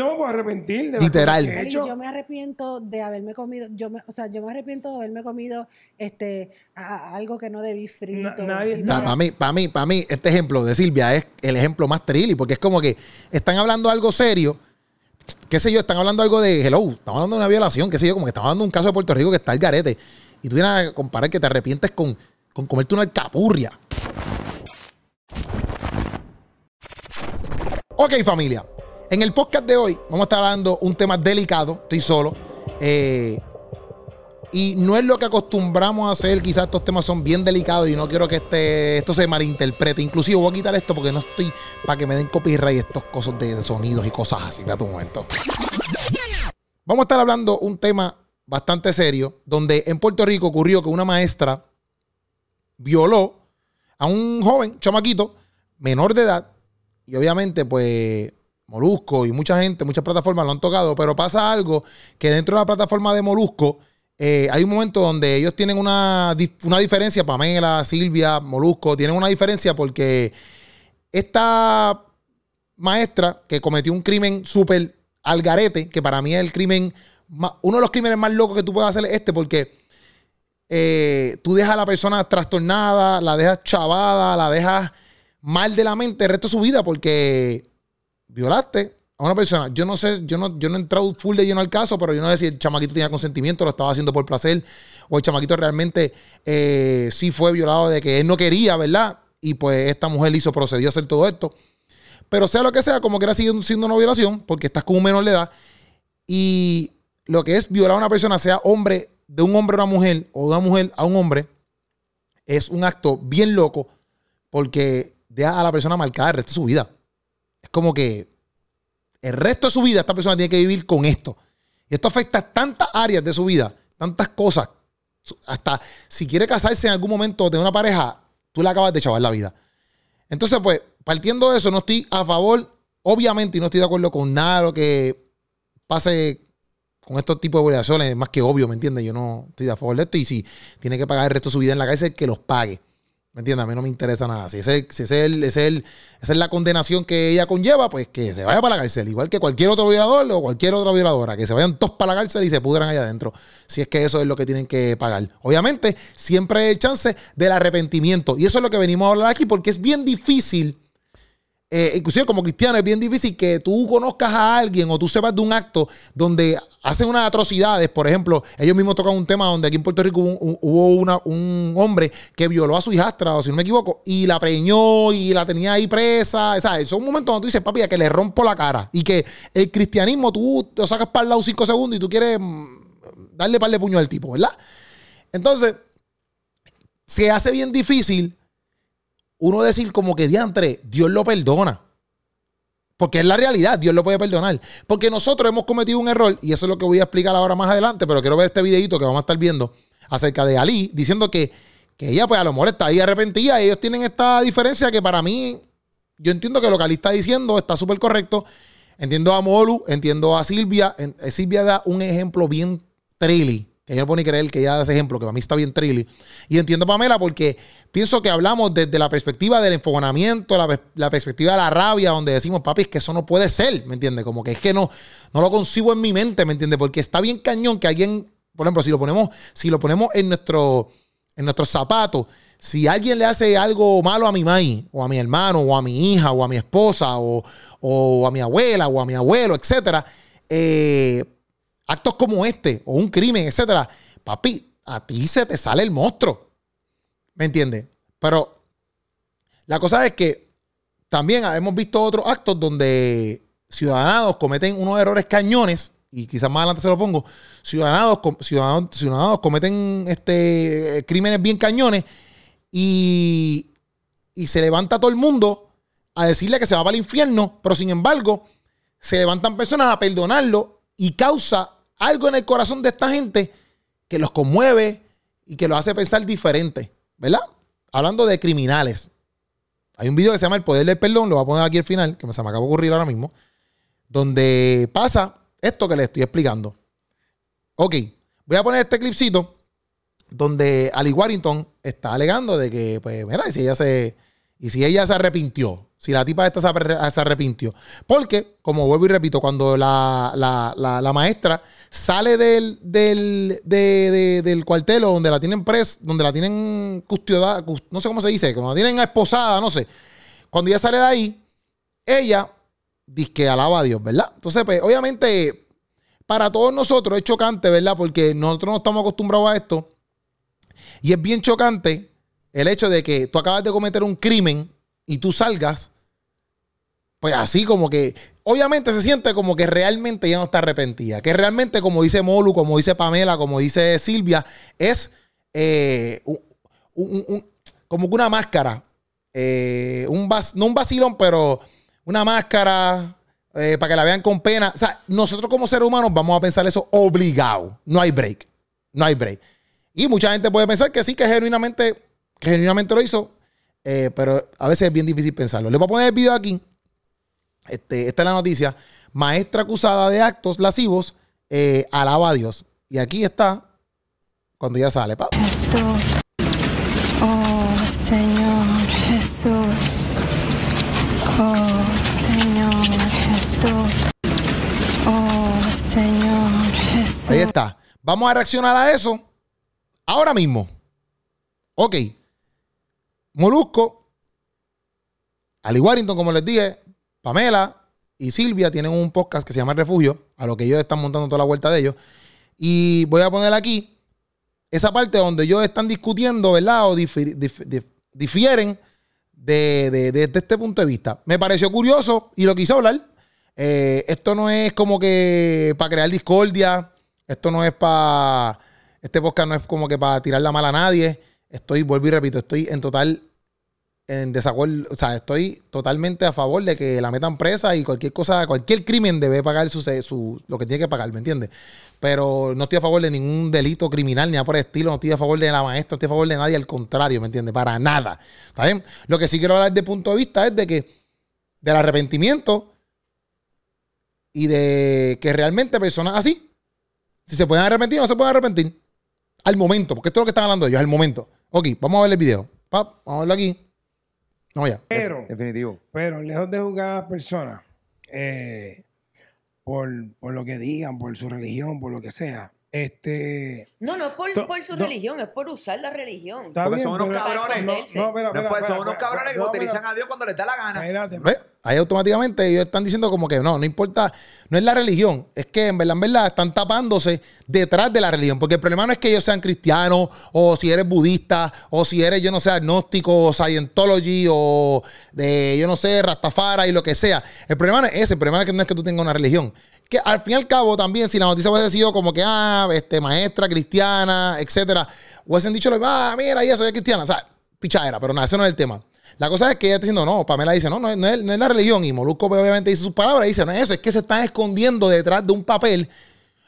Yo me puedo arrepentir de Literal. he hecho. yo me arrepiento de haberme comido, yo me, o sea, yo me arrepiento de haberme comido este a- a- algo que no debí frito. nadie- para mí, para mí, para mí, este ejemplo de Silvia es el ejemplo más trilly, porque es como que están hablando algo serio, qué sé yo, están hablando algo de hello, estamos hablando de una violación, qué sé yo, como que estamos hablando de un caso de Puerto Rico que está el garete. Y tú vienes a comparar que te arrepientes con, con comerte una alcapurria. Ok, familia. En el podcast de hoy vamos a estar hablando un tema delicado, estoy solo. Eh, y no es lo que acostumbramos a hacer. Quizás estos temas son bien delicados y no quiero que este, esto se malinterprete. Inclusive voy a quitar esto porque no estoy para que me den copyright estos cosas de, sonidos y cosas así. Espérate un momento. Vamos a estar hablando un tema bastante serio, donde en Puerto Rico ocurrió que una maestra violó a un joven, chamaquito, menor de edad, y obviamente, pues, Molusco y mucha gente, muchas plataformas lo han tocado, pero pasa algo que dentro de la plataforma de Molusco eh, hay un momento donde ellos tienen una, una diferencia, Pamela, Silvia, Molusco, tienen una diferencia porque esta maestra que cometió un crimen súper al garete, que para mí es el crimen, uno de los crímenes más locos que tú puedes hacer es este, porque eh, tú dejas a la persona trastornada, la dejas chavada, la dejas mal de la mente el resto de su vida porque violaste a una persona. Yo no sé, yo no, yo no he entrado full de lleno al caso, pero yo no sé si el chamaquito tenía consentimiento, lo estaba haciendo por placer, o el chamaquito realmente eh, sí fue violado de que él no quería, ¿verdad? Y pues esta mujer hizo, procedió a hacer todo esto. Pero sea lo que sea, como que era siendo, una violación, porque estás con un menor de edad. Y lo que es violar a una persona, sea hombre, de un hombre a una mujer, o de una mujer a un hombre, es un acto bien loco, porque deja a la persona marcada el resto de su vida. Es como que el resto de su vida esta persona tiene que vivir con esto. Y esto afecta tantas áreas de su vida, tantas cosas. Hasta si quiere casarse en algún momento de una pareja, tú le acabas de chavar la vida. Entonces, pues, partiendo de eso, no estoy a favor, obviamente, y no estoy de acuerdo con nada de lo que pase con estos tipos de violaciones. Es más que obvio, ¿me entiendes? Yo no estoy a favor de esto. Y si tiene que pagar el resto de su vida en la cárcel, que los pague. ¿Me entiendes? A mí no me interesa nada. Si, ese, si ese es el- ese es el- esa es la condenación que ella conlleva, pues que se vaya para la cárcel. Igual que cualquier otro violador o cualquier otra violadora. Que se vayan todos para la cárcel y se pudran allá adentro. Si es que eso es lo que tienen que pagar. Obviamente, siempre hay chance del arrepentimiento. Y eso es lo que venimos a hablar aquí porque es bien difícil. Eh, inclusive como cristiano es bien difícil que tú conozcas a alguien o tú sepas de un acto donde hacen unas atrocidades. Por ejemplo, ellos mismos tocan un tema donde aquí en Puerto Rico hubo, un, un hombre que violó a su hijastra, o si no me equivoco, y la preñó y la tenía ahí presa. O sea, es un momento donde tú dices, papi, a que le rompo la cara. Y que el cristianismo tú lo sacas para el lado cinco segundos y tú quieres mm, darle par de puño al tipo, ¿verdad? Entonces, se hace bien difícil uno decir como que diantre, Dios lo perdona. Porque es la realidad, Dios lo puede perdonar. Porque nosotros hemos cometido un error, y eso es lo que voy a explicar ahora más adelante, pero quiero ver este videito que vamos a estar viendo acerca de Ali, diciendo que, que ella pues a lo mejor está ahí arrepentida. Ellos tienen esta diferencia que para mí, yo entiendo que lo que Ali está diciendo está súper correcto. Entiendo a Molu, entiendo a Silvia. En- eh, Silvia da un ejemplo bien trilly, que yo no ni creer que ella da ese ejemplo, que para mí está bien trilly. Y entiendo Pamela porque pienso que hablamos desde la perspectiva del enfogonamiento, la, pers- la perspectiva de la rabia, donde decimos, papi, es que eso no puede ser, ¿me entiendes? Como que es que no, no lo concibo en mi mente, ¿me entiendes? Porque está bien cañón que alguien, por ejemplo, si lo ponemos, si lo ponemos en nuestro, en nuestros zapatos, si alguien le hace algo malo a mi maíz, o a mi hermano, o a mi hija, o a mi esposa, o, o a mi abuela, o a mi abuelo, etcétera, eh, actos como este, o un crimen, etcétera, papi, a ti se te sale el monstruo. ¿Me entiendes? Pero la cosa es que también hemos visto otros actos donde ciudadanos cometen unos errores cañones, y quizás más adelante se lo pongo, ciudadanos, ciudadanos, ciudadanos cometen este, crímenes bien cañones y, y se levanta todo el mundo a decirle que se va para el infierno, pero sin embargo se levantan personas a perdonarlo y causa algo en el corazón de esta gente que los conmueve y que los hace pensar diferente, ¿verdad? Hablando de criminales. Hay un video que se llama El Poder del Perdón, lo voy a poner aquí al final, que se me acaba de ocurrir ahora mismo, donde pasa esto que les estoy explicando. Ok, voy a poner este clipcito donde Ali Warrington está alegando de que, pues, mira, si ella se, y si ella se arrepintió. Si la tipa esta se, arre- se arrepintió. Porque, como vuelvo y repito, cuando la, la- la- maestra sale del, del, de- de- del cuartel o donde la tienen pres, donde la tienen custodiada, cus- no sé cómo se dice, cuando la tienen esposada, no sé. Cuando ella sale de ahí, ella dice que alaba a Dios, ¿verdad? Entonces, pues, obviamente, para todos nosotros es chocante, ¿verdad? Porque nosotros no estamos acostumbrados a esto. Y es bien chocante el hecho de que tú acabas de cometer un crimen y tú salgas, pues así como que, obviamente se siente como que realmente ya no está arrepentida. Que realmente, como dice Molu, como dice Pamela, como dice Silvia, es eh, un- como que una máscara. eh, un vac- no un vacilón, pero una máscara eh, para que la vean con pena. O sea, nosotros como seres humanos vamos a pensar eso obligado. No hay break. No hay break. Y mucha gente puede pensar que sí, que genuinamente, que genuinamente lo hizo, pero a veces es bien difícil pensarlo. Les voy a poner el video aquí. Este, esta es la noticia. Maestra acusada de actos lascivos eh, alaba a Dios. Y aquí está cuando ya sale. pa. Jesús, oh Señor Jesús, oh Señor Jesús, oh Señor Jesús. Ahí está. Vamos a reaccionar a eso ahora mismo. Ok. Molusco, Ali Warrington, como les dije, Pamela y Silvia tienen un podcast que se llama Refugio, a lo que ellos están montando toda la vuelta de ellos. Y voy a poner aquí esa parte donde ellos están discutiendo, ¿verdad? O difi- dif- dif- difieren de, de- de- de este punto de vista. Me pareció curioso y lo quise hablar. Eh, esto no es como que para crear discordia. Esto no es para. Este podcast no es como que para tirar la mala a nadie. Estoy, vuelvo y repito, estoy en total en desacuerdo. O sea, estoy totalmente a favor de que la metan presa y cualquier cosa, cualquier crimen debe pagar su, su- lo que tiene que pagar, ¿me entiendes? Pero no estoy a favor de ningún delito criminal ni nada por el estilo. No estoy a favor de la maestra, no estoy a favor de nadie, al contrario, ¿me entiendes? Para nada. ¿Está bien? Lo que sí quiero hablar de punto de vista es de que del arrepentimiento y de que realmente personas así, si se pueden arrepentir o no se pueden arrepentir, al momento, porque esto es lo que están hablando ellos, al momento. Ok, vamos a ver el video. Pap, vamos a verlo aquí. Vamos ya. Pero, Definitivo. pero lejos de juzgar a las personas eh, por, por lo que digan, por su religión, por lo que sea, este. No, no es por, por su religión, es por usar la religión. Está Porque bien, son unos pero- cabrones. No, no, espera, No, espera, espera, son unos espera, cabrones que no, utilizan espera, a Dios cuando les da la gana. espérate. Ahí automáticamente ellos están diciendo como que no, no importa, no es la religión, es que en verdad, en verdad están tapándose detrás de la religión, porque el problema no es que ellos sean cristianos, o si eres budista, o si eres, yo no sé, agnóstico, o Scientology, o de, yo no sé, Rastafara y lo que sea. El problema no es ese, el problema es que no es que tú tengas una religión. Que al fin y al cabo también, si la noticia hubiese sido como que, ah, este, maestra cristiana, etcétera, hubiesen dicho, ah, mira, y eso es cristiana, o sea, pichadera, pero nada, ese no es el tema. La cosa es que ella está diciendo, no, Pamela dice, no, no, no es, no es la religión. Y Molusco pues, obviamente dice sus palabras dice, no es eso, es que se están escondiendo detrás de un papel,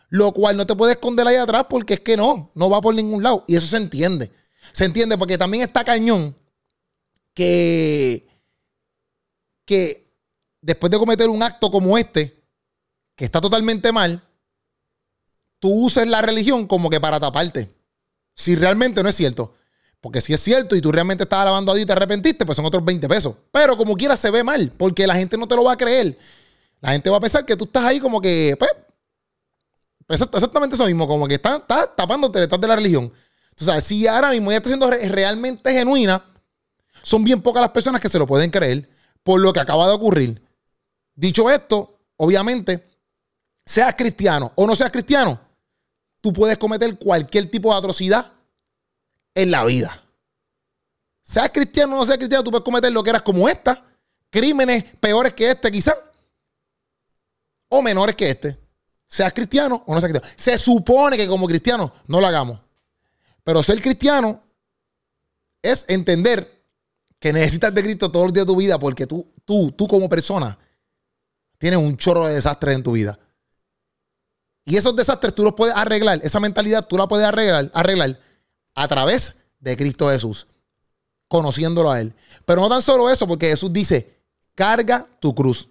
lo cual no te puede esconder ahí atrás porque es que no, no va por ningún lado. Y eso se entiende. Se entiende porque también está cañón que, que después de cometer un acto como este, que está totalmente mal, tú uses la religión como que para taparte. Si realmente no es cierto. Porque si es cierto y tú realmente estás alabando a Dios y te arrepentiste, pues son otros 20 pesos. Pero como quiera se ve mal, porque la gente no te lo va a creer. La gente va a pensar que tú estás ahí como que, pues, exact- exactamente eso mismo, como que estás, estás tapándote detrás de la religión. Tú sabes, si ahora mismo ella está siendo re- realmente genuina, son bien pocas las personas que se lo pueden creer por lo que acaba de ocurrir. Dicho esto, obviamente, seas cristiano o no seas cristiano, tú puedes cometer cualquier tipo de atrocidad en la vida. Seas cristiano o no seas cristiano, tú puedes cometer lo que eras como esta, crímenes peores que este quizás, o menores que este. Seas cristiano o no seas cristiano. Se supone que como cristiano no lo hagamos. Pero ser cristiano es entender que necesitas de Cristo todos los días de tu vida porque tú, tú, tú como persona tienes un chorro de desastres en tu vida. Y esos desastres tú los puedes arreglar, esa mentalidad tú la puedes arreglar, arreglar a través de Cristo Jesús, conociéndolo a Él. Pero no tan solo eso, porque Jesús dice, carga tu cruz.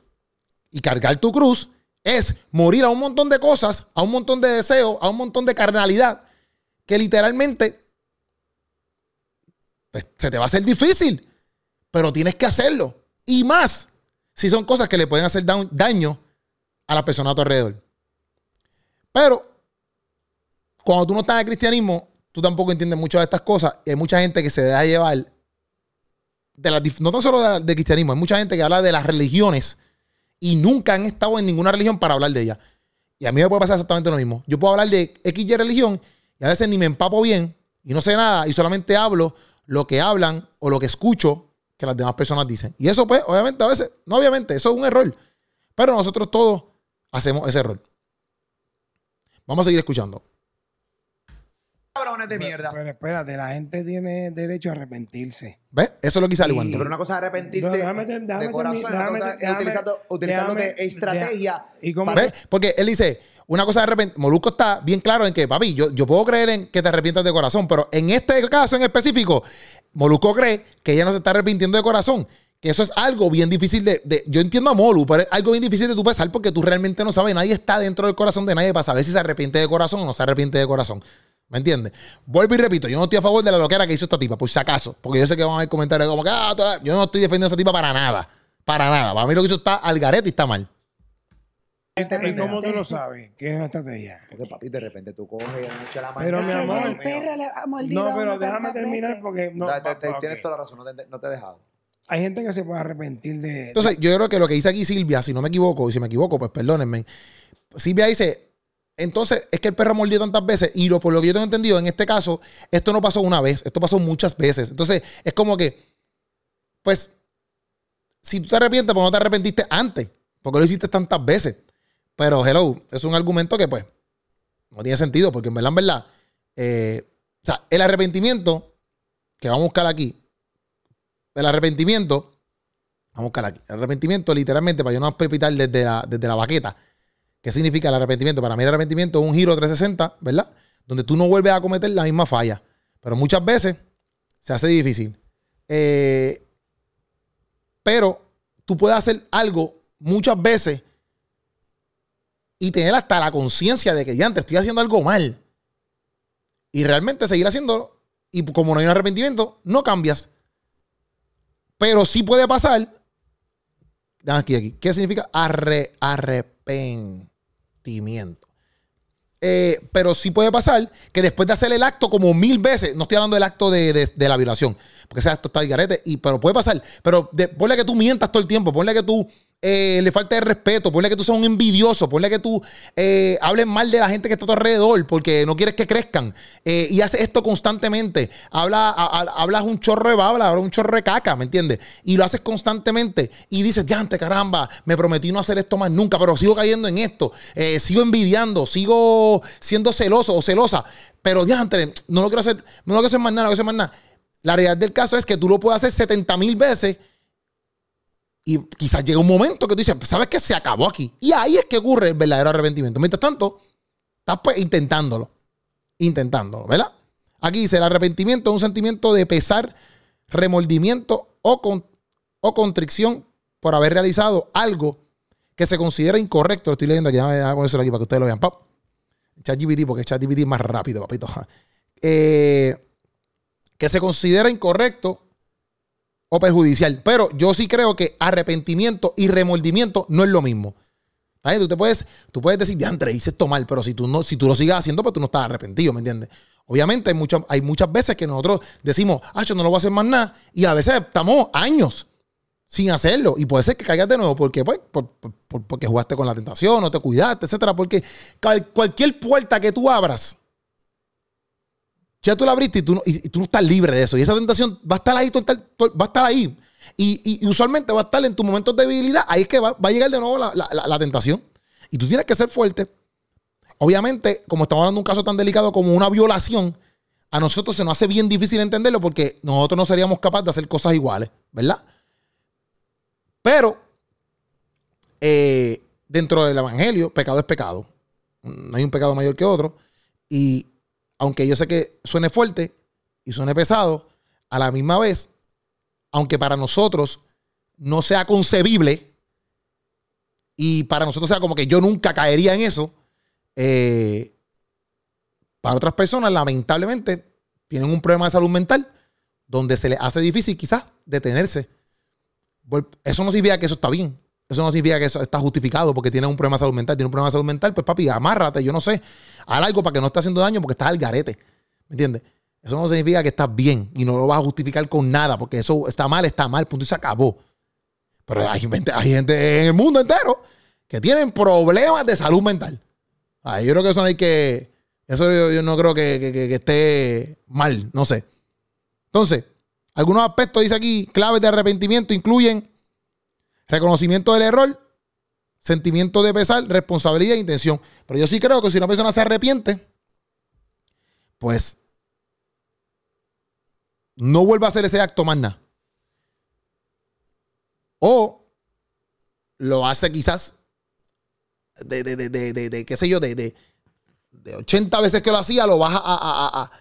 Y cargar tu cruz es morir a un montón de cosas, a un montón de deseos, a un montón de carnalidad, que literalmente pues, se te va a hacer difícil, pero tienes que hacerlo. Y más si son cosas que le pueden hacer da- daño a la persona a tu alrededor. Pero cuando tú no estás en el cristianismo, tú tampoco entiendes mucho de estas cosas. Y hay mucha gente que se deja llevar de dif- no tan solo de, de cristianismo, hay mucha gente que habla de las religiones y nunca han estado en ninguna religión para hablar de ella. Y a mí me puede pasar exactamente lo mismo. Yo puedo hablar de XY religión y a veces ni me empapo bien y no sé nada y solamente hablo lo que hablan o lo que escucho que las demás personas dicen. Y eso, pues, obviamente, a veces, no obviamente, eso es un error. Pero nosotros todos hacemos ese error. Vamos a seguir escuchando. Cabrones de mierda. Pero espérate, la gente tiene derecho a arrepentirse. ¿Ves? Eso es lo que hice al igual. Y- Pero una cosa es arrepentirte No, déjame déjame de corazón, otra déjame cosa ter- es déjame- utilizando, utilizando déjame- de estrategia. ¿Y cómo ¿Ves? Porque él dice, una cosa de repente, Molusco está bien claro en que, papi, yo, yo puedo creer en que te arrepientas de corazón, pero en este caso en específico, Molusco cree que ella no se está arrepintiendo de corazón. Que eso es algo bien difícil de, de- Yo entiendo a Molu, pero es algo bien difícil de tú pensar porque tú realmente no sabes. Nadie está dentro del corazón de nadie para saber si se arrepiente de corazón o no se arrepiente de corazón. ¿Me entiendes? Vuelvo y repito, yo no estoy a favor de la loquera que hizo esta tipa, por si acaso. Porque yo sé que van a haber comentarios como que, ah, yo no estoy defendiendo a esa tipa para nada. Para nada. Para mí lo que hizo está al garete y está mal. ¿Y cómo tú lo sabes? ¿Qué es una estrategia? Porque papi, de repente tú coges mucho la Pero, mañana. mi amor, el perro le ha mordido No, pero déjame terminar veces. porque no, Da- te- te- ok. Tienes toda la razón, no te, no te he dejado. hay gente que se puede arrepentir de. Entonces, yo creo que lo que dice aquí Silvia, si no me equivoco, y si me equivoco, pues perdónenme. Silvia dice, entonces es que el perro mordió tantas veces, y lo, por lo que yo tengo entendido, en este caso, esto no pasó una vez, esto pasó muchas veces. Entonces, es como que, pues, si tú te arrepientes, pues no te arrepentiste antes, porque lo hiciste tantas veces. Pero, hello, es un argumento que, pues, no tiene sentido, porque en verdad, en verdad, eh, o sea, el arrepentimiento, que vamos a buscar aquí, el arrepentimiento, Vamos a buscar aquí. El arrepentimiento, literalmente, para yo no pepitar desde la, desde la baqueta. ¿Qué significa el arrepentimiento? Para mí el arrepentimiento es un giro 360, ¿verdad? Donde tú no vuelves a cometer la misma falla. Pero muchas veces se hace difícil. Eh, pero tú puedes hacer algo muchas veces y tener hasta la conciencia de que ya antes estoy haciendo algo mal. Y realmente seguir haciéndolo. Y como no hay un arrepentimiento, no cambias. Pero sí puede pasar. Aquí, aquí. ¿Qué significa arre- arrepentimiento? Eh, pero sí puede pasar que después de hacer el acto como mil veces, no estoy hablando del acto de, de- la violación, porque ese acto está al garete, y, pero puede pasar. Pero ponle que tú mientas todo el tiempo, ponle que tú eh, le falta de respeto, ponle que tú seas un envidioso, ponle que tú eh, hables mal de la gente que está a tu alrededor porque no quieres que crezcan, eh, y haces esto constantemente. Habla, hablas un chorro de babla, hablas un chorro de caca, ¿me entiendes? Y lo haces constantemente y dices, ya, ante caramba, me prometí no hacer esto más nunca, pero sigo cayendo en esto, sigo envidiando, sigo siendo celoso o celosa, pero ya, no lo quiero hacer, no lo quiero hacer más nada, no quiero hacer más nada. La realidad del caso es que tú lo puedes hacer 70 mil veces y quizás llega un momento que tú dices, ¿sabes qué? Se acabó aquí. Y ahí es que ocurre el verdadero arrepentimiento. Mientras tanto, estás pues intentándolo. Intentándolo, ¿verdad? Aquí dice, el arrepentimiento es un sentimiento de pesar, remordimiento o, con, o contrición por haber realizado algo que se considera incorrecto. Lo estoy leyendo aquí, déjame, déjame ponérselo aquí para que ustedes lo vean. Pap. ChatGPT, porque ChatGPT es más rápido, papito. Eh, que se considera incorrecto o perjudicial. Pero yo sí creo que arrepentimiento y remordimiento no es lo mismo. Tú, te puedes, tú puedes decir, André, hice esto mal, pero si tú, no, si tú lo sigas haciendo, pues tú no estás arrepentido, ¿me entiendes? Obviamente hay muchas, hay muchas veces que nosotros decimos, ah, yo no lo voy a hacer más nada, y a veces estamos años sin hacerlo, y puede ser que caigas de nuevo, porque, pues, por- por- por- porque jugaste con la tentación, no te cuidaste, etcétera, porque cual- cualquier puerta que tú abras, ya tú la abriste y tú, no, y, tú no estás libre de eso. Y esa tentación va a estar ahí, va a estar ahí. Y, y- usualmente va a estar en tus momentos de debilidad. Ahí es que va, va a llegar de nuevo la, la- la- la tentación. Y tú tienes que ser fuerte. Obviamente, como estamos hablando de un caso tan delicado como una violación, a nosotros se nos hace bien difícil entenderlo porque nosotros no seríamos capaces de hacer cosas iguales, ¿verdad? Pero eh, dentro del Evangelio, pecado es pecado. No hay un pecado mayor que otro. Y aunque yo sé que suene fuerte y suene pesado, a la misma vez, aunque para nosotros no sea concebible y para nosotros sea como que yo nunca caería en eso, eh, para otras personas lamentablemente tienen un problema de salud mental donde se les hace difícil quizás detenerse eso no significa que eso está bien. Eso no significa que eso está justificado porque tienes un problema de salud mental. Tienes un problema de salud mental, pues papi, amárrate, yo no sé. Haz algo para que no esté haciendo daño porque estás al garete. ¿Me entiendes? Eso no significa que estás bien y no lo vas a justificar con nada porque eso está mal, está mal, punto y se acabó. Pero hay gente, hay gente en el mundo entero que tienen problemas de salud mental. Ah, yo creo que eso no hay que. Eso yo, no creo que esté mal, no sé. Entonces, algunos aspectos, dice aquí, claves de arrepentimiento incluyen reconocimiento del error, sentimiento de pesar, responsabilidad e intención. Pero yo sí creo que si una persona se arrepiente, pues no vuelve a hacer ese acto más nada. O lo hace quizás de, de, de, de, de- qué sé yo, de, de, de 80 veces que lo hacía, lo baja a, a, a, a,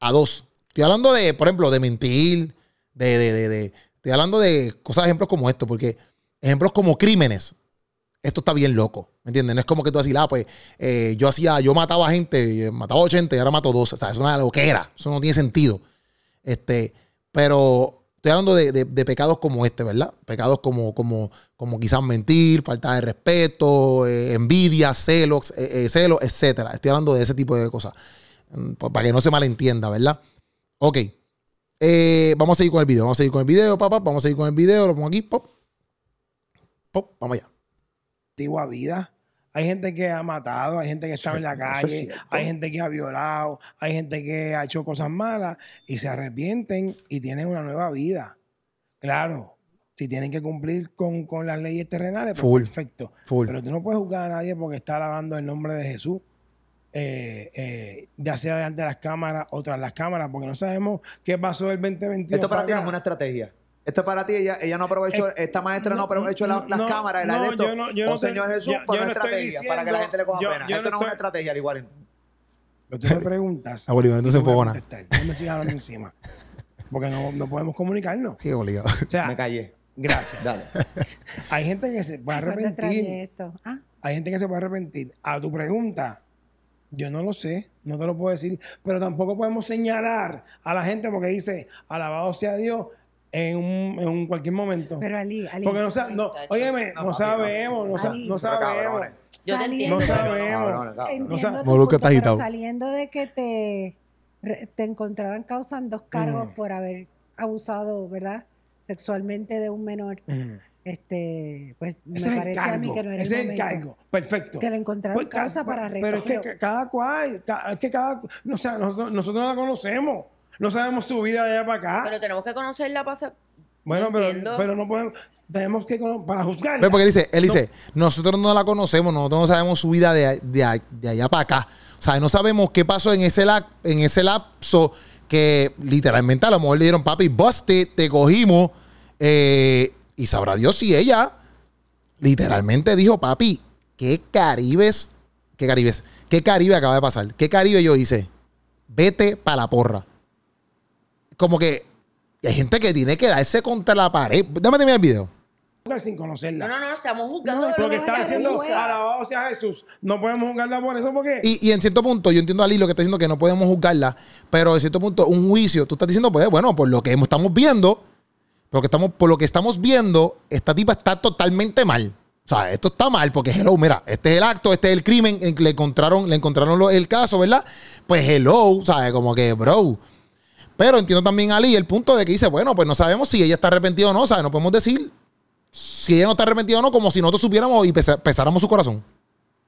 a dos. Estoy hablando de, por ejemplo, de mentir, de, de, de- estoy hablando de cosas, ejemplos como esto, porque ejemplos como crímenes, esto está bien loco, ¿me entiendes? No es como que tú decís, ah, pues eh, yo hacía, yo mataba gente, eh, mataba 80 y ahora mato 12, o sea, es una loquera, eso no tiene sentido. Este, pero estoy hablando de, de- pecados como este, ¿verdad? Pecados como, como, como quizás mentir, falta de respeto, eh, envidia, celos, eh, celos, etcétera. Estoy hablando de ese tipo de cosas. Mm, pa- Para que no se malentienda, ¿verdad? Ok. Eh, vamos a seguir con el video. Vamos a seguir con el video, papá. Vamos a seguir con el video. Lo pongo aquí. Pop. Pop. Vamos allá. antigua vida. Hay gente que ha matado, hay gente que estaba en la es calle, hay gente que ha violado, hay gente que ha hecho cosas malas y se arrepienten y tienen una nueva vida. Claro, si tienen que cumplir con, con las leyes terrenales, pues Full. perfecto. Full. Pero tú no puedes juzgar a nadie porque está alabando el nombre de Jesús. Eh, eh, ya sea delante de las cámaras o tras las cámaras, porque no sabemos qué pasó el 2022. Esto para ti no acá. es una estrategia. Esto para ti, ella, ella no aprovechó, Eh, esta maestra no, no, aprovechó no, las no, cámaras, el esto. yo no- yo no te- Señor Jesús, yo- para yo una estrategia, para que la gente le coja yo- pena. yo Esto no no es una estrategia, al igual. Pero tú me preguntas. Ah, Bolívar, entonces enfogona. contestas. No me sigas hablando encima. Porque no, no podemos comunicarnos. Qué obligado. O sea, Me callé. gracias. Dale. Hay gente que se puede ¿Cuándo extrañé arrepentir. esto? Ah, Hay gente que se puede arrepentir. A tu pregunta, yo no lo sé, no te lo puedo decir, pero tampoco podemos señalar a la gente porque dice, alabado sea Dios en un, en un cualquier momento. pero Ali, Ali. porque no, sa- no, óyeme, No, sabemos, no, sa- no sabemos. Yo te saliendo- No entiendo. sabemos. Entiendo punto, pero saliendo de que te, te encontraran causan dos cargos Mm. por haber abusado, ¿verdad? Sexualmente de un menor, Mm. Este, pues me Ese es el parece a mí cargo. que no era Ese es el momento. cargo. Perfecto. Que le encontraron Pues, ca- causa pa- para Pero es que cada cual, es que cada, no, o sea, nosotros, nosotros no la conocemos. No sabemos su vida de allá para acá. Pero tenemos que conocerla para bueno, no pero, pero no podemos, tenemos que para juzgar. Ve, Porque él dice, él dice, nosotros no la conocemos, nosotros no sabemos su vida de, de- de allá para acá. O sea, no sabemos qué pasó en ese, lap- en ese lapso que literalmente a lo mejor le dieron, papi, busted, te cogimos. eh, y sabrá Dios si ella literalmente dijo, papi, ¿qué caribes? ¿Qué caribes? ¿Qué caribe acaba de pasar? ¿Qué caribe yo hice? Vete para la porra. Como que hay gente que tiene que darse contra la pared. Dame terminar el video. juzgar sin conocerla. No, no, no, estamos juzgando No, Lo que está haciendo, alabado sea Jesús. No podemos juzgarla por eso porque Y, y en cierto punto, yo entiendo a Ali lo que está diciendo que no podemos juzgarla, pero en cierto punto, un juicio, tú estás diciendo, pues bueno, por lo que estamos viendo, por lo que estamos, por lo que estamos viendo, esta tipa está totalmente mal. O sea, esto está mal porque, hello, mira, este es el acto, este es el crimen, le encontraron, le encontraron lo- el caso, ¿verdad? Pues hello, ¿sabes? Como que, bro. Pero entiendo también a Ali el punto de que dice, bueno, pues no sabemos si ella está arrepentida o no, ¿sabes? No podemos decir si ella no está arrepentida o no, como si nosotros supiéramos y pesa- pesáramos su corazón.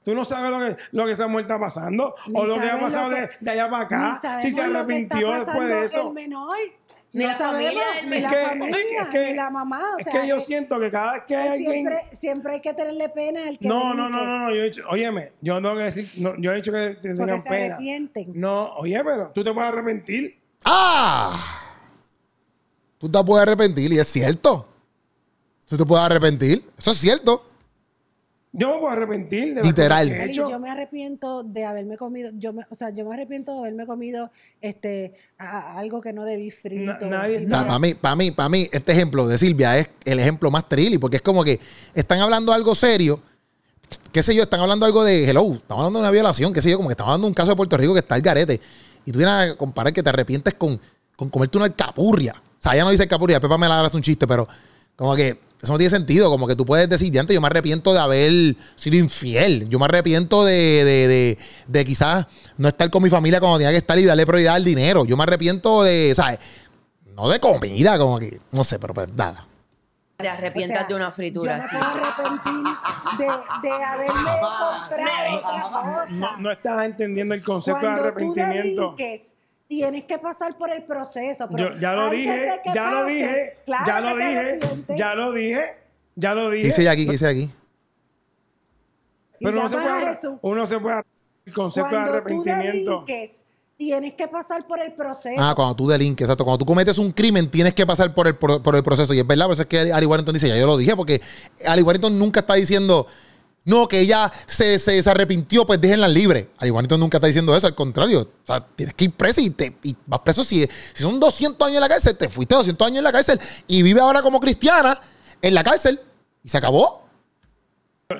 tú no sabes lo que, lo que esta mujer está pasando Ni o lo que ha pasado lo de, que- de allá para acá. Si se lo que está arrepintió después de eso. El menor. Ni no la familia ni menor. la Es que- familia, es que- ni la mamá. O es que yo siento que cada vez que hay alguien. siempre, hay que tenerle pena al que No, no, no, no, no. Yo he dicho, óyeme, yo no tengo que decir, no, yo he dicho que te tengan se pena. arrepienten. No, oye, pero tú te puedes arrepentir. ¡Ah! Tú te puedes arrepentir y es cierto. Tú te puedes arrepentir. Eso es cierto. Yo me puedo arrepentir de Literal. que he Ali, hecho. yo me arrepiento de haberme comido, yo me, o sea, yo me arrepiento de haberme comido este a- a- algo que no debí frito. Na- nadie está- Para mí, para mí, para mí, este ejemplo de Silvia es el ejemplo más trilly, porque es como que están hablando algo serio, qué sé yo, están hablando algo de hello, estamos hablando de una violación, qué sé yo, como que estamos hablando de un caso de Puerto Rico que está al garete. Y tú vienes a comparar que te arrepientes con, con comerte una alcapurria. O sea, ella no dice alcapurria, Pepa me la hace un chiste, pero Como que eso no tiene sentido. Como que tú puedes decir, ya antes yo me arrepiento de haber sido infiel. Yo me arrepiento de, de, de, de quizás no estar con mi familia cuando tenía que estar y darle prioridad al dinero. Yo me arrepiento de, ¿sabes? No de comida, como que, no sé, pero pues nada. Te arrepientas O sea, de una fritura Yo así. me puedo arrepentir de, de haberme comprado otra cosa. No, no estás entendiendo el concepto Cuando de tú arrepentimiento. delinques, tienes que pasar por el proceso. pero Yo ya lo dije, ya lo dije, claro ya lo dije, ya lo dije, ya lo ¿Qué dije. hice aquí? ¿Qué hice aquí? Y Pero uno se, puede, uno se puede el concepto de Cuando tú arrepentimiento. delinques, tienes que pasar por el proceso. Ah, cuando tú delinques, exacto. Cuando tú cometes un crimen, tienes que pasar por el, por, por el proceso. Y es verdad, por eso es que Ali Warrington dice, ya yo lo dije, porque Ali Warrington nunca está diciendo, no, que ella se, se, se arrepintió, pues déjenla libre. Ali Warrington nunca está diciendo eso, al contrario. O sea, tienes que ir preso y, te, y vas preso si, si son 200 años en la cárcel, te fuiste 200 años en la cárcel y vive ahora como cristiana en la cárcel y se acabó.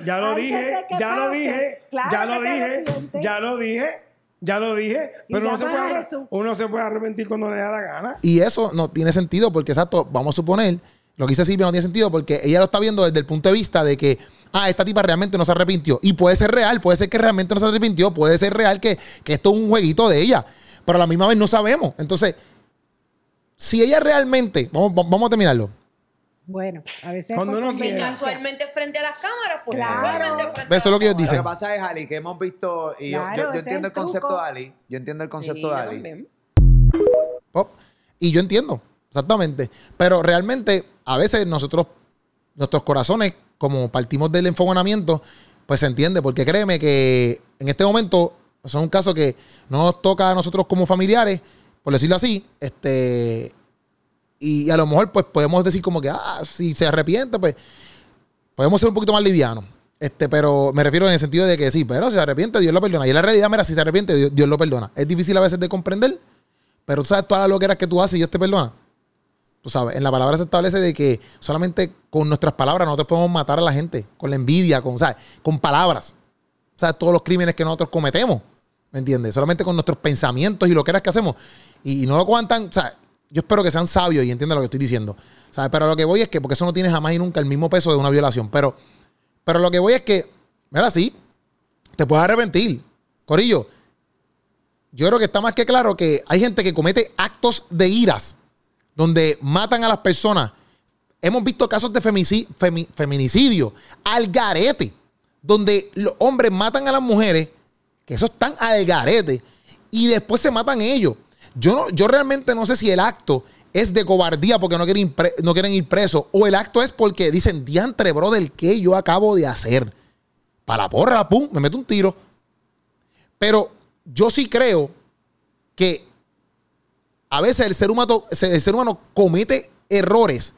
Ya lo Antes dije, ya lo dije, claro ya lo dije, ya lo dije, ya lo dije. Pero uno se, puede, uno se puede arrepentir cuando le da la gana. Y eso no tiene sentido porque, exacto, vamos a suponer, lo que dice Silvia no tiene sentido porque ella lo está viendo desde el punto de vista de que, ah, esta tipa realmente no se arrepintió. Y puede ser real, puede ser que realmente no se arrepintió, puede ser real que, que esto es un jueguito de ella, pero a la misma vez no sabemos. Entonces, si ella realmente, vamos, vamos a terminarlo. Bueno, a veces Cuando uno casualmente frente a las cámaras, pues Claro. casualmente frente Eso es lo que ellos dicen. Lo que pasa es, Ali, que hemos visto, y yo- Claro, yo, yo ese es entiendo el concepto de Ali, yo entiendo el concepto Sí, de Ali. Pop. Y yo entiendo, exactamente. Pero realmente, a veces nosotros, nuestros corazones, como partimos del enfogonamiento, pues se entiende. Porque créeme que en este momento, es un caso que no nos toca a nosotros como familiares, por decirlo así. Este. Y a lo mejor, pues podemos decir como que, ah, si se arrepiente, pues podemos ser un poquito más livianos. Este, pero me refiero en el sentido de que sí, pero si se arrepiente, Dios lo perdona. Y en la realidad, mira, si se arrepiente, Dios, Dios lo perdona. Es difícil a veces de comprender, pero tú sabes todas las loqueras que tú haces y Dios te perdona. En la palabra se establece de que solamente con nuestras palabras nosotros podemos matar a la gente, con la envidia, con, ¿sabes? con palabras. ¿Sabes? Todos los crímenes que nosotros cometemos. ¿Me entiendes? Solamente con nuestros pensamientos y loqueras que hacemos. Y, no lo cojan tan. ¿sabes? Yo espero que sean sabios y entiendan lo que estoy diciendo. ¿Sabes? Pero lo que voy es que, porque eso no tiene jamás y nunca el mismo peso de una violación. Pero, pero lo que voy es que, mira, sí, te puedes arrepentir. Corillo, yo creo que está más que claro que hay gente que comete actos de iras donde matan a las personas. Hemos visto casos de feminicidio al garete, donde los hombres matan a las mujeres, que eso están al garete, y después se matan ellos. Yo, no, yo realmente no sé si el acto es de cobardía porque no quieren, no quieren ir presos, o el acto es porque dicen, diantre, brother, ¿qué yo acabo de hacer? Para la porra, pum, me meto un tiro. Pero yo sí creo que a veces el ser humano, comete errores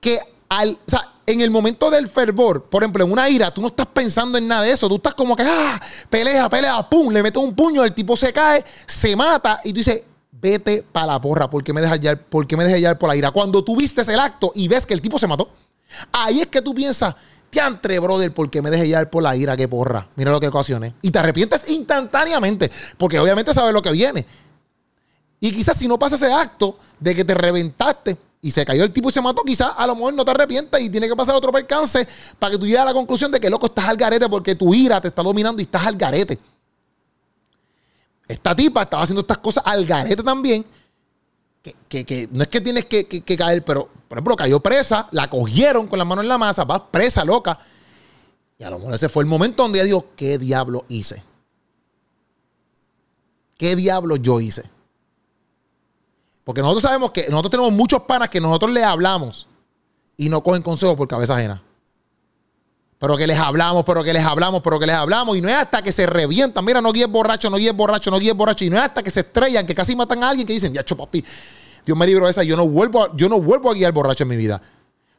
que al, o sea, en el momento del fervor, por ejemplo, en una ira, tú no estás pensando en nada de eso. Tú estás como que, ah, pelea, pelea, pum, le metes un puño, el tipo se cae, se mata y tú dices, vete para la porra, ¿por qué me dejas llevar, por qué me dejas llevar por la ira? Cuando tú vistes el acto y ves que el tipo se mató, ahí es que tú piensas, entre brother, ¿por qué me dejé llevar por la ira? Qué porra. Mira lo que ocasioné. Y te arrepientes instantáneamente, porque obviamente sabes lo que viene. Y quizás si no pasa ese acto de que te reventaste y se cayó el tipo y se mató, quizás a lo mejor no te arrepientas y tiene que pasar otro percance para que tú llegues a la conclusión de que loco estás al garete porque tu ira te está dominando y estás al garete. Esta tipa estaba haciendo estas cosas al garete también. Que, que- no es que tienes que, que- caer, pero por ejemplo cayó presa, la cogieron con la mano en la masa, vas presa, loca. Y a lo mejor ese fue el momento donde ella dijo, ¿qué diablo hice? ¿Qué diablo yo hice? Porque nosotros sabemos que nosotros tenemos muchos panas que nosotros les hablamos y no cogen consejos por cabeza ajena. Pero que les hablamos, pero que les hablamos, pero que les hablamos. Y no es hasta que se revientan. Mira, no guíes borracho, no guíes borracho, no guíes borracho. Y no es hasta que se estrellan, que casi matan a alguien que dicen, ya, papi, Dios me libró de esa. Yo no vuelvo a, yo no vuelvo a guiar borracho en mi vida.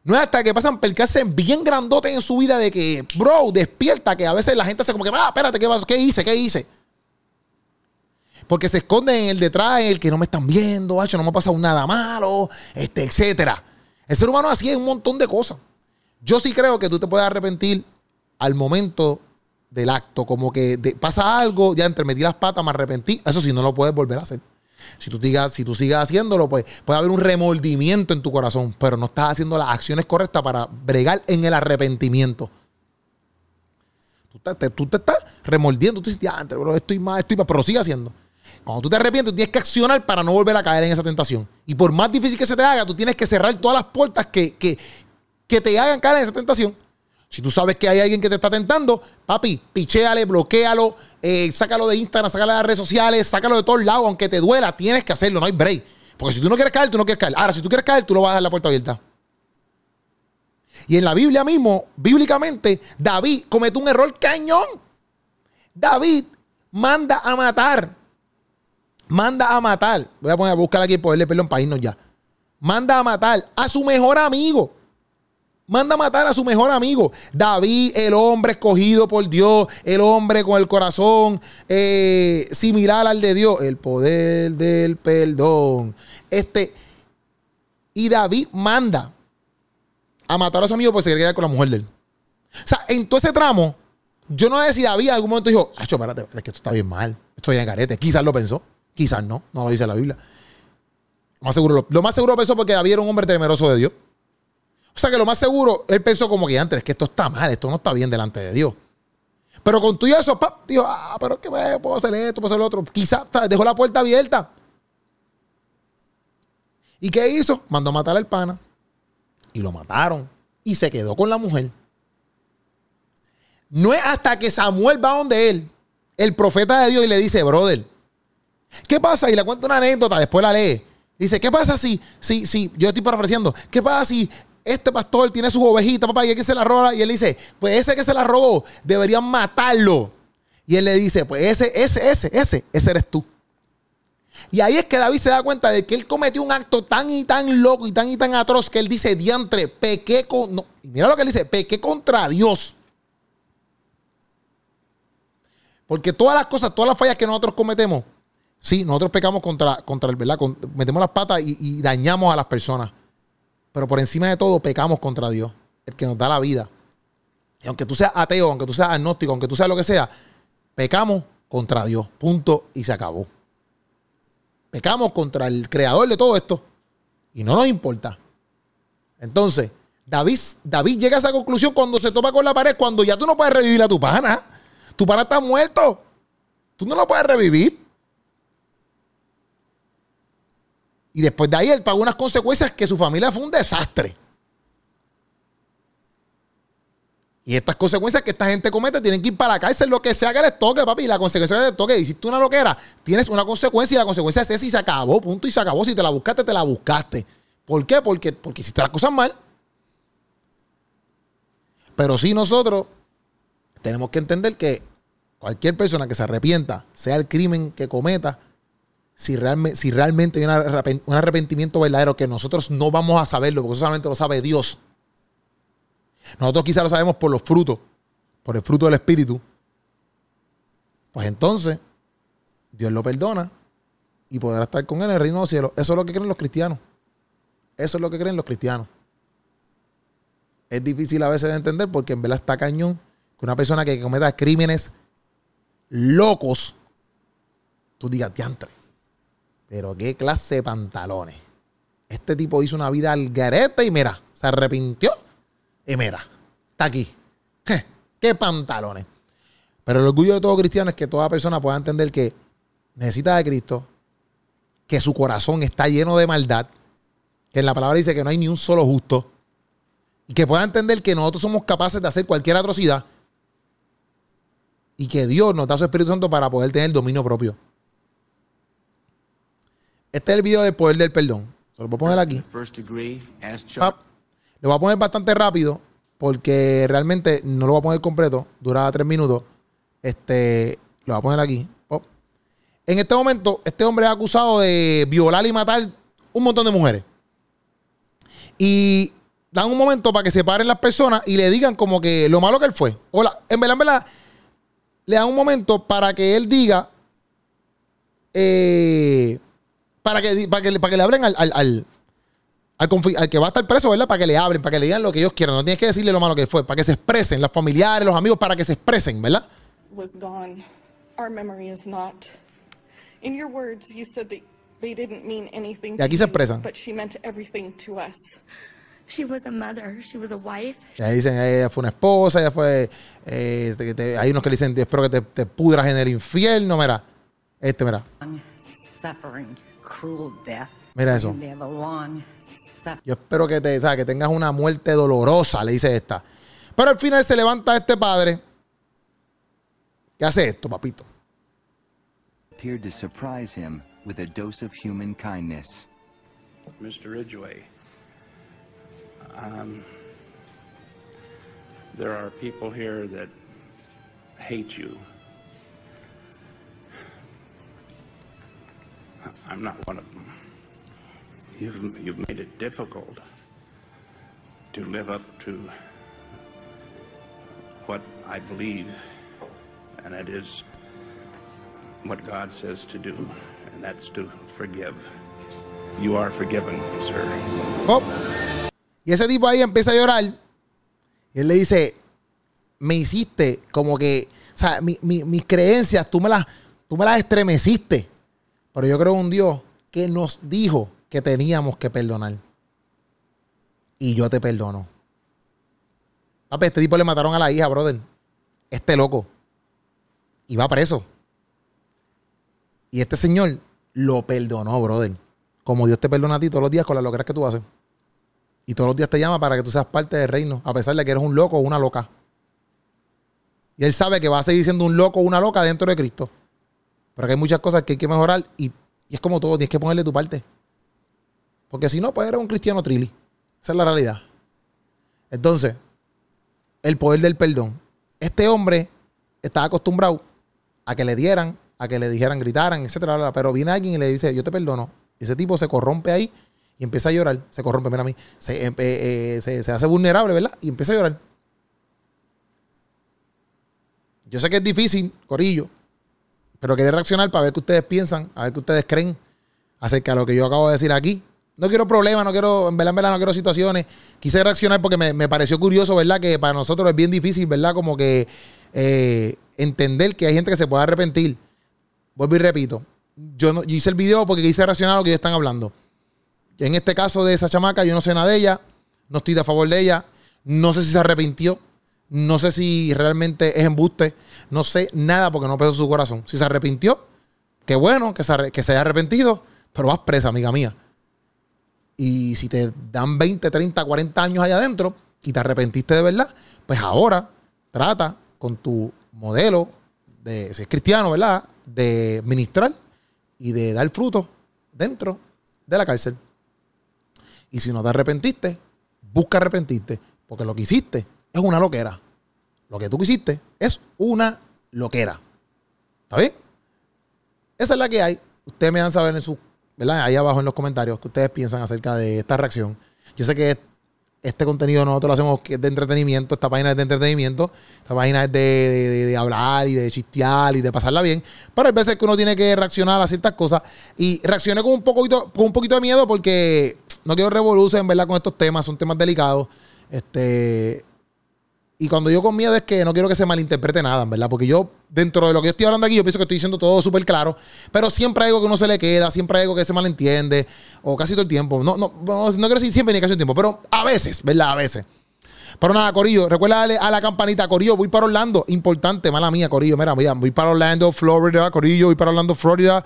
No es hasta que pasan percances bien grandotes en su vida de que, bro, despierta, que a veces la gente se como que, ah, espérate, ¿qué? ¿qué hice? ¿Qué hice? Porque se esconden en el detrás, el que no me están viendo, hacho, no me ha pasado nada malo, este, etcétera. El ser humano así es un montón de cosas. Yo sí creo que tú te puedes arrepentir al momento del acto, como que pasa algo, ya entre metí las patas, me arrepentí. Eso sí, no lo puedes volver a hacer. Si tú, sigas, si tú sigues haciéndolo, pues puede haber un remordimiento en tu corazón, pero no estás haciendo las acciones correctas para bregar en el arrepentimiento. Tú te, tú te estás remordiendo, tú dices, "Diantre, bro, estoy mal, estoy mal, pero sigue haciendo. Cuando tú te arrepientes, tú tienes que accionar para no volver a caer en esa tentación. Y por más difícil que se te haga, tú tienes que cerrar todas las puertas que, que, que te hagan caer en esa tentación. Si tú sabes que hay alguien que te está tentando, papi, pichéale, bloquealo, eh, sácalo de Instagram, sácalo de las redes sociales, sácalo de todos lados, aunque te duela, tienes que hacerlo, no hay break. Porque si tú no quieres caer, tú no quieres caer. Ahora, si tú quieres caer, tú lo vas a dar la puerta abierta. Y en la Biblia mismo, bíblicamente, David cometió un error cañón. David manda a matar. Manda a matar. Voy a poner a buscar aquí el poder de perdón para ya. Manda a matar a su mejor amigo. Manda a matar a su mejor amigo. David, el hombre escogido por Dios, el hombre con el corazón eh, similar al de Dios. El poder del perdón. Este. Y David manda a matar a su amigo porque se quedar con la mujer de él. O sea, en todo ese tramo, yo no sé si David en algún momento dijo, Acho, espérate, es que esto está bien mal. Esto ya en carete. Quizás lo pensó. Quizás no. No lo dice la Biblia. Lo más seguro, lo, más seguro pensó porque David era un hombre temeroso de Dios. O sea que lo más seguro, él pensó como que antes, es que esto está mal, esto no está bien delante de Dios. Pero con tú y eso, pap, dijo, ah, pero es que eh, puedo hacer esto, puedo hacer lo otro. Quizás dejó la puerta abierta. ¿Y qué hizo? Mandó a matar al pana. Y lo mataron. Y se quedó con la mujer. No es hasta que Samuel va donde él, el profeta de Dios, y le dice, brother, ¿qué pasa? Y le cuenta una anécdota, después la lee. Dice, ¿qué pasa si, si, si, yo estoy parafraseando, ¿qué pasa si este pastor tiene sus ovejitas, papá, y el que se la roba? Y él dice, pues ese que se la robó, deberían matarlo. Y él le dice, pues ese, ese, ese, ese, ese eres tú. Y ahí es que David se da cuenta de que él cometió un acto tan y tan loco y tan y tan atroz que él dice, diantre, pequé con... no". Mira lo que él dice, pequé contra Dios. Porque todas las cosas, todas las fallas que nosotros cometemos, sí, nosotros pecamos contra, contra el, ¿verdad? Metemos las patas y, y dañamos a las personas. Pero por encima de todo, pecamos contra Dios, el que nos da la vida. Y aunque tú seas ateo, aunque tú seas agnóstico, aunque tú seas lo que sea, pecamos contra Dios. Punto. Y se acabó. Pecamos contra el creador de todo esto. Y no nos importa. Entonces, David, David llega a esa conclusión cuando se topa con la pared, cuando ya tú no puedes revivir a tu pana. Tu pana está muerto. Tú no lo puedes revivir. Y después de ahí él pagó unas consecuencias que su familia fue un desastre. Y estas consecuencias que esta gente comete tienen que ir para la cárcel, lo que sea que les toque, papi. Y la consecuencia que les toque, hiciste una loquera, tienes una consecuencia y la consecuencia es esa y se acabó, punto y se acabó. Si te la buscaste, te la buscaste. ¿Por qué? Porque, porque hiciste las cosas mal. Pero sí nosotros tenemos que entender que cualquier persona que se arrepienta, sea el crimen que cometa, si, si realmente hay un arrepentimiento verdadero que nosotros no vamos a saberlo, porque eso solamente lo sabe Dios. Nosotros quizás lo sabemos por los frutos, por el fruto del Espíritu. Pues entonces, Dios lo perdona y podrá estar con él en el reino de los cielos. Eso es lo que creen los cristianos. Eso es lo que creen los cristianos. Es difícil a veces de entender porque en verdad está cañón que una persona que cometa crímenes locos, tú digas, diantre, pero qué clase de pantalones. Este tipo hizo una vida al garete y mira, se arrepintió y mira, está aquí. Je, qué pantalones. Pero el orgullo de todo cristiano es que toda persona pueda entender que necesita de Cristo, que su corazón está lleno de maldad, que en la palabra dice que no hay ni un solo justo, y que pueda entender que nosotros somos capaces de hacer cualquier atrocidad y que Dios nos da su Espíritu Santo para poder tener dominio propio. Este es el video del poder del perdón. Se lo voy a poner aquí. Pap. Lo voy a poner bastante rápido porque realmente no lo voy a poner completo. Dura tres minutos. Este, lo voy a poner aquí. Pop. En este momento, este hombre es acusado de violar y matar un montón de mujeres. Y dan un momento para que se paren las personas y le digan como que lo malo que él fue. O la- en verdad, en verdad, le dan un momento para que él diga, eh, para, que, para, que, le- para que le hablen al, al, al- al, confi- al que va a estar preso, ¿verdad? Para que le hablen, para que le digan lo que ellos quieran. No tienes que decirle lo malo que fue, para que se expresen, los familiares, los amigos, para que se expresen, ¿verdad? was gone. Our memory is not. In your words, you said that They didn't mean anything Y aquí to se you, expresan. but she meant everything to us. She was a mother. She was a wife. Ya dicen, ella fue una esposa, ella fue. eh, este, te- hay unos que le dicen, espero que te, te pudras en el infierno. Mira, este, mira, suffering. Mira eso. Yo espero que, te, o sea, que tengas una muerte dolorosa, le dice esta. Pero al final se levanta este padre. ¿Qué hace esto, papito? appeared to surprise him with a dose of human kindness. Mr. Ridgway, um, there are people here that hate you. I'm not one of them. You've, you've made it difficult to live up to what I believe, and that is what God says to do, and that's to forgive. You are forgiven, sir. Oh. Y ese tipo ahí empieza a llorar. Y él le dice, me hiciste como que, o sea, mi- mi- mis creencias, tú me, las, tú me las estremeciste. Pero yo creo en un Dios que nos dijo que teníamos que perdonar. Y yo te perdono. Papi, este tipo le mataron a la hija, brother. Este loco. Y va preso. Y este señor lo perdonó, brother. Como Dios te perdona a ti todos los días con las locuras que tú haces. Y todos los días te llama para que tú seas parte del reino, a pesar de que eres un loco o una loca. Y él sabe que va a seguir siendo un loco o una loca dentro de Cristo. Pero que hay muchas cosas que hay que mejorar y, y es como todo, tienes que ponerle tu parte. Porque si no, pues eres un cristiano trilly. Esa es la realidad. Entonces, el poder del perdón. Este hombre estaba acostumbrado a que le dieran, a que le dijeran, gritaran, etcétera, pero viene alguien y le dice, yo te perdono. Ese tipo se corrompe ahí y empieza a llorar. Se corrompe, mira a mí. Se, em- eh, eh, se- se hace vulnerable, ¿verdad? Y empieza a llorar. Yo sé que es difícil, Corillo, pero quería reaccionar para ver qué ustedes piensan, a ver qué ustedes creen acerca de lo que yo acabo de decir aquí. No quiero problemas, no quiero, en verdad, en no quiero situaciones. Quise reaccionar porque me, me pareció curioso, ¿verdad? Que para nosotros es bien difícil, ¿verdad? Como que eh, entender que hay gente que se puede arrepentir. Vuelvo y repito. Yo, no, hice el video porque quise reaccionar a lo que ellos están hablando. En este caso de esa chamaca, yo no sé nada de ella. No estoy de favor de ella. No sé si se arrepintió. No sé si realmente es embuste. No sé nada porque no pesó su corazón. Si se arrepintió, qué bueno que se, haya arrepentido, pero vas presa, amiga mía. Y si te dan 20, 30, 40 años allá adentro y te arrepentiste de verdad, pues ahora trata con tu modelo de, si es cristiano, ¿verdad? De ministrar y de dar fruto dentro de la cárcel. Y si no te arrepentiste, busca arrepentirte, porque lo que hiciste es una loquera. Lo que tú quisiste es una loquera. ¿Está bien? Esa es la que hay. Ustedes me van a saber en su, ¿verdad? Ahí abajo en los comentarios que ustedes piensan acerca de esta reacción. Yo sé que este contenido nosotros lo hacemos que es de entretenimiento, esta página es de entretenimiento, esta página es de, de- hablar y de chistear y de pasarla bien, pero hay veces que uno tiene que reaccionar a ciertas cosas y reaccioné con un poquito, con un poquito de miedo porque no quiero revolucionar verdad con estos temas, son temas delicados. Este, y cuando yo con miedo es que no quiero que se malinterprete nada, verdad. Porque yo, dentro de lo que yo estoy hablando aquí, yo pienso que estoy diciendo todo súper claro. Pero siempre hay algo que uno se le queda, siempre hay algo que se malentiende. O casi todo el tiempo. No, no, no, no quiero decir siempre ni casi todo el tiempo. Pero a veces, ¿verdad? A veces. Pero nada, Corillo, recuerda a la campanita. Corillo, voy para Orlando. Importante, mala mía, Corillo. Mira, voy, a- voy para Orlando, Florida. Corillo, voy para Orlando, Florida.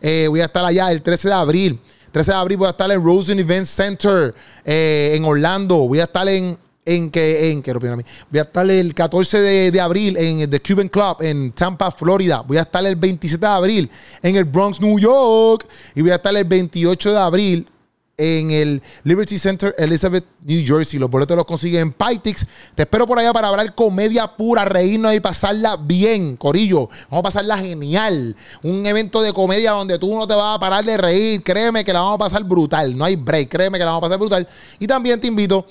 Eh, voy a estar allá el 13 de abril. 13 de abril voy a estar en Rosen Event Center eh, en Orlando. Voy a estar en en que en que a mí. Voy a estar el 14 de, abril en el The Cuban Club en Tampa, Florida. Voy a estar el 27 de abril en el Bronx, New York. Y voy a estar el 28 de abril en el Liberty Center, Elizabeth, New Jersey. Los boletos los consiguen en Pytix. Te espero por allá para hablar comedia pura, reírnos y pasarla bien, Corillo. Vamos a pasarla genial. Un evento de comedia donde tú no te vas a parar de reír. Créeme que la vamos a pasar brutal. No hay break. Créeme que la vamos a pasar brutal. Y también te invito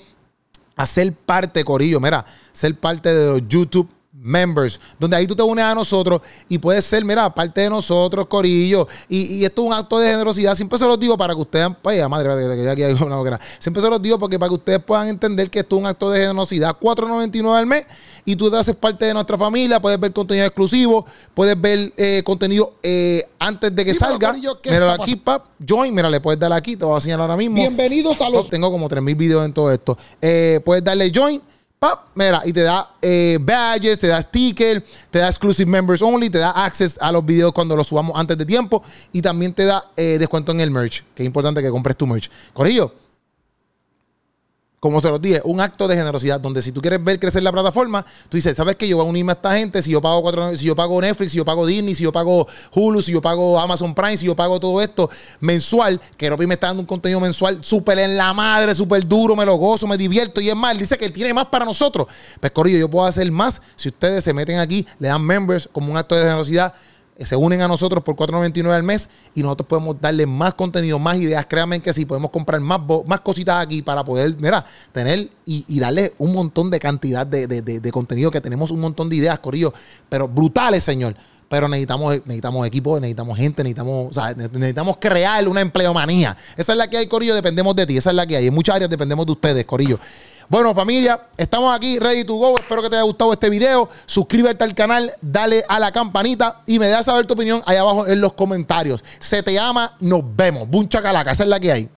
a ser parte, Corillo. Mira, ser parte de los YouTube Members, donde ahí tú te unes a nosotros y puedes ser, mira, parte de nosotros, Corillo. Y, y esto es un acto de generosidad. Siempre se los digo para que ustedes, pues, madre, que aquí hay una hoguera. Siempre se los digo porque para que ustedes puedan entender que esto es un acto de generosidad. 4.99 al mes y tú te haces parte de nuestra familia. Puedes ver contenido exclusivo, puedes ver eh, contenido eh, antes de que Sí, salga. ¿qué Mira aquí, pap, join. Mira, le puedes dar aquí, te voy a enseñar ahora mismo. Bienvenidos a los. Tengo como 3000 videos en todo esto. Eh, puedes darle join. Pap, mira, y te da eh, badges, te da sticker, te da exclusive members only, te da access a los videos cuando los subamos antes de tiempo y también te da eh, descuento en el merch, que es importante que compres tu merch. Corillo, como se los dije, un acto de generosidad donde si tú quieres ver crecer la plataforma, tú dices, ¿sabes qué? Yo voy a unirme a esta gente, si yo pago cuatro, si yo pago Netflix, si yo pago Disney, si yo pago Hulu, si yo pago Amazon Prime, si yo pago todo esto mensual, que Ropi me está dando un contenido mensual súper en la madre, súper duro, me lo gozo, me divierto y es más, dice que él tiene más para nosotros. Pues Corillo, yo puedo hacer más si ustedes se meten aquí, le dan members como un acto de generosidad se unen a nosotros por 4.99 al mes y nosotros podemos darle más contenido, más ideas. Créanme que sí, podemos comprar más, más cositas aquí para poder, mira, tener y, y darle un montón de cantidad de, de- de- de contenido que tenemos un montón de ideas, Corillo, pero brutales, señor. Pero necesitamos, necesitamos equipo, necesitamos gente, necesitamos, o sea, ne- necesitamos crear una empleomanía. Esa es la que hay, Corillo, dependemos de ti, esa es la que hay. En muchas áreas dependemos de ustedes, Corillo. Bueno, familia, estamos aquí, ready to go. Espero que te haya gustado este video. Suscríbete al canal, dale a la campanita y me dejas saber tu opinión ahí abajo en los comentarios. Se te ama, nos vemos. Buncha calaca, esa es la que hay.